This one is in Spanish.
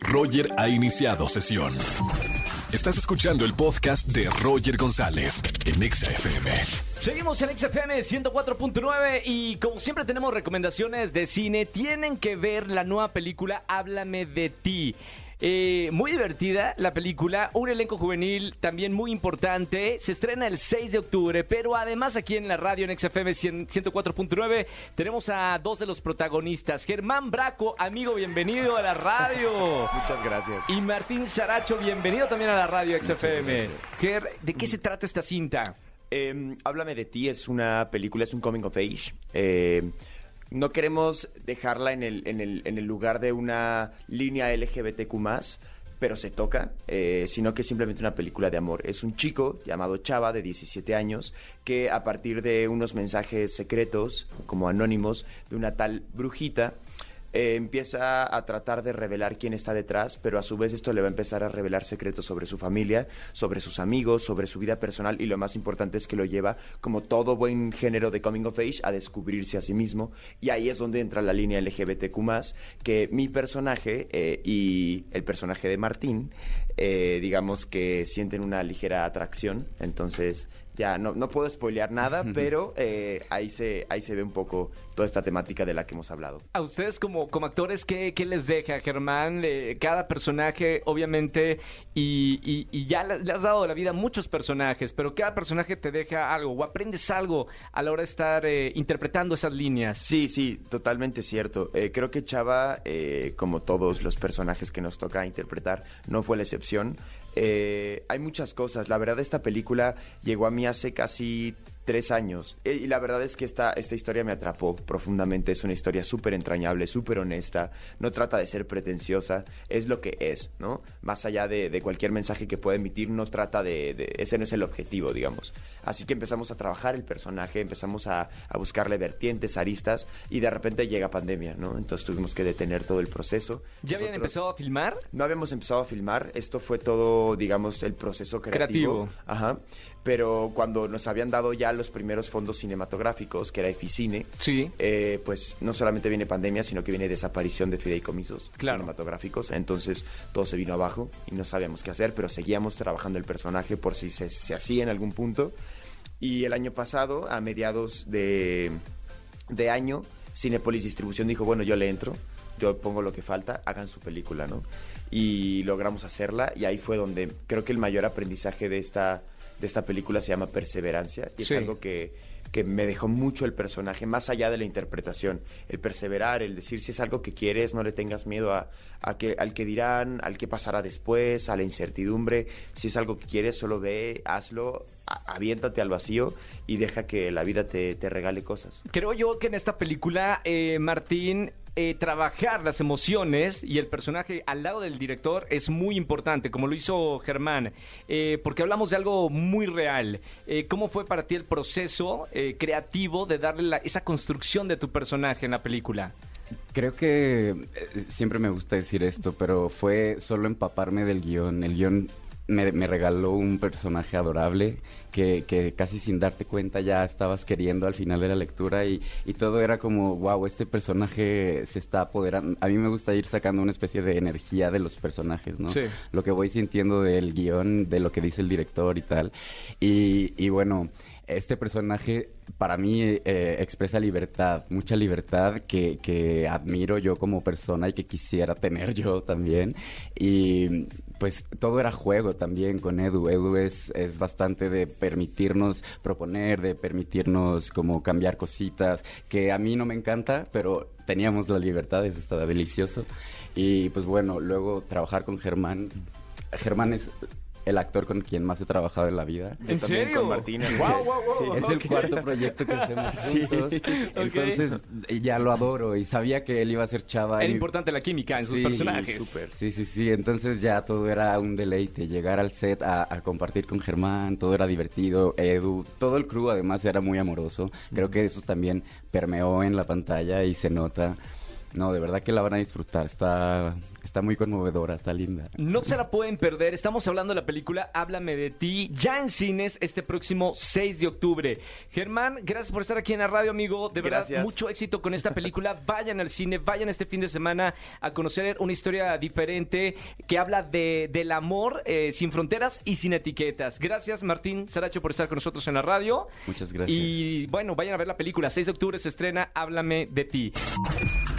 Roger ha iniciado sesión. Estás escuchando el podcast de Roger González en Exa FM. Seguimos en XFM 104.9 y como siempre tenemos recomendaciones de cine. Tienen que ver la nueva película Háblame de ti. Eh, muy divertida la película, un elenco juvenil también muy importante. Se estrena el 6 de octubre, pero además aquí en la radio en XFM 104.9 tenemos a dos de los protagonistas. Germán Braco, amigo, bienvenido a la radio. Muchas gracias. Y Martín Saracho, bienvenido también a la radio XFM. Ger, ¿de qué se trata esta cinta? Eh, Háblame de ti es una película, es un coming of age. Eh, no queremos dejarla en el, en el, en el lugar de una línea LGBTQ pero se toca, eh, sino que es simplemente una película de amor. Es un chico llamado Chava, de 17 años, que a partir de unos mensajes secretos, como anónimos, de una tal brujita, eh, empieza a tratar de revelar quién está detrás, pero a su vez esto le va a empezar a revelar secretos sobre su familia, sobre sus amigos, sobre su vida personal y lo más importante es que lo lleva, como todo buen género de Coming of Age, a descubrirse a sí mismo. Y ahí es donde entra la línea LGBTQ que mi personaje eh, y el personaje de Martín, eh, digamos que sienten una ligera atracción, entonces ya no, no puedo spoilear nada, pero eh, ahí, se, ahí se ve un poco toda esta temática de la que hemos hablado. A ustedes como, como actores, ¿qué, qué les deja, Germán? Eh, cada personaje, obviamente, y, y, ya le, has dado la vida a muchos personajes, pero cada personaje te deja algo o aprendes algo a la hora de estar eh, interpretando esas líneas. Sí, sí, totalmente cierto. creo que Chava, como todos los personajes que nos toca interpretar, no fue la excepción. Hay muchas cosas. La verdad, esta película llegó a mí hace casi tres años. Eh, y la verdad es que esta, esta historia me atrapó profundamente. Es una historia súper entrañable, súper honesta. No trata de ser pretenciosa. Es lo que es, ¿no? Más allá de, cualquier mensaje que pueda emitir, no trata de, Ese no es el objetivo, digamos. Así que empezamos a trabajar el personaje, empezamos a, buscarle vertientes, aristas, y de repente llega pandemia, ¿no? Entonces tuvimos que detener todo el proceso. ¿Ya habían empezado a filmar? No habíamos empezado a filmar. Esto fue todo, digamos, el proceso creativo. creativo. Ajá pero cuando nos habían dado ya los primeros fondos cinematográficos, que era Eficine, sí. Eh, pues no solamente viene pandemia, sino que viene desaparición de fideicomisos cinematográficos. Entonces todo se vino abajo y no sabíamos qué hacer, pero seguíamos trabajando el personaje por si se, se hacía en algún punto. Y el año pasado, a mediados de, de año, Cinepolis Distribución dijo, bueno, yo le entro, yo pongo lo que falta, hagan su película, ¿no? Y logramos hacerla y ahí fue donde creo que el mayor aprendizaje de esta de esta película se llama Perseverancia y es algo que, que, me dejó mucho el personaje, más allá de la interpretación, el perseverar, el decir si es algo que quieres, no le tengas miedo a, a que, al que dirán, al que pasará después, a la incertidumbre, si es algo que quieres, solo ve, hazlo, aviéntate al vacío y deja que la vida te, te regale cosas. Creo yo que en esta película, eh, Martín, eh, trabajar las emociones y el personaje al lado del director es muy importante, como lo hizo Germán, eh, porque hablamos de algo muy real. ¿Cómo fue para ti el proceso creativo de darle esa construcción de tu personaje en la película? Creo que siempre me gusta decir esto, pero fue solo empaparme del guion. El guion me, regaló un personaje adorable que, que, casi sin darte cuenta ya estabas queriendo al final de la lectura y, y, todo era como, wow, este personaje se está apoderando. A mí me gusta ir sacando una especie de energía de los personajes, ¿no? Sí. Lo que voy sintiendo del guion, de lo que dice el director y tal. Y, y bueno, este personaje para mí eh, expresa libertad, mucha libertad que, que, admiro yo como persona y que quisiera tener yo también. Y pues todo era juego también con Edu. Edu es, es bastante de permitirnos proponer, de permitirnos como cambiar cositas, que a mí no me encanta, pero teníamos la libertad, eso estaba delicioso. Y pues bueno, luego trabajar con Germán. Germán es el actor con quien más he trabajado en la vida. ¿En serio? Con Martínez. es el cuarto proyecto que hacemos juntos. Entonces ya lo adoro y sabía que él iba a ser chava. Era importante la química en sus personajes. Sí, sí, sí. Entonces ya todo era un deleite. Llegar al set a, compartir con Germán, todo era divertido. Edu, todo el crew además era muy amoroso. Creo que eso también permeó en la pantalla y se nota. No, de verdad que la van a disfrutar. Está, está muy conmovedora, está linda. No se la pueden perder. Estamos hablando de la película Háblame de ti, ya en cines este próximo 6 de octubre. Germán, gracias por estar aquí en la radio, amigo. De verdad, Gracias. mucho éxito con esta película. Vayan al cine, vayan este fin de semana a conocer una historia diferente que habla de, del amor eh, sin fronteras y sin etiquetas. Gracias, Martín Saracho, por estar con nosotros en la radio. Muchas gracias. Y bueno, vayan a ver la película. 6 de octubre se estrena Háblame de ti.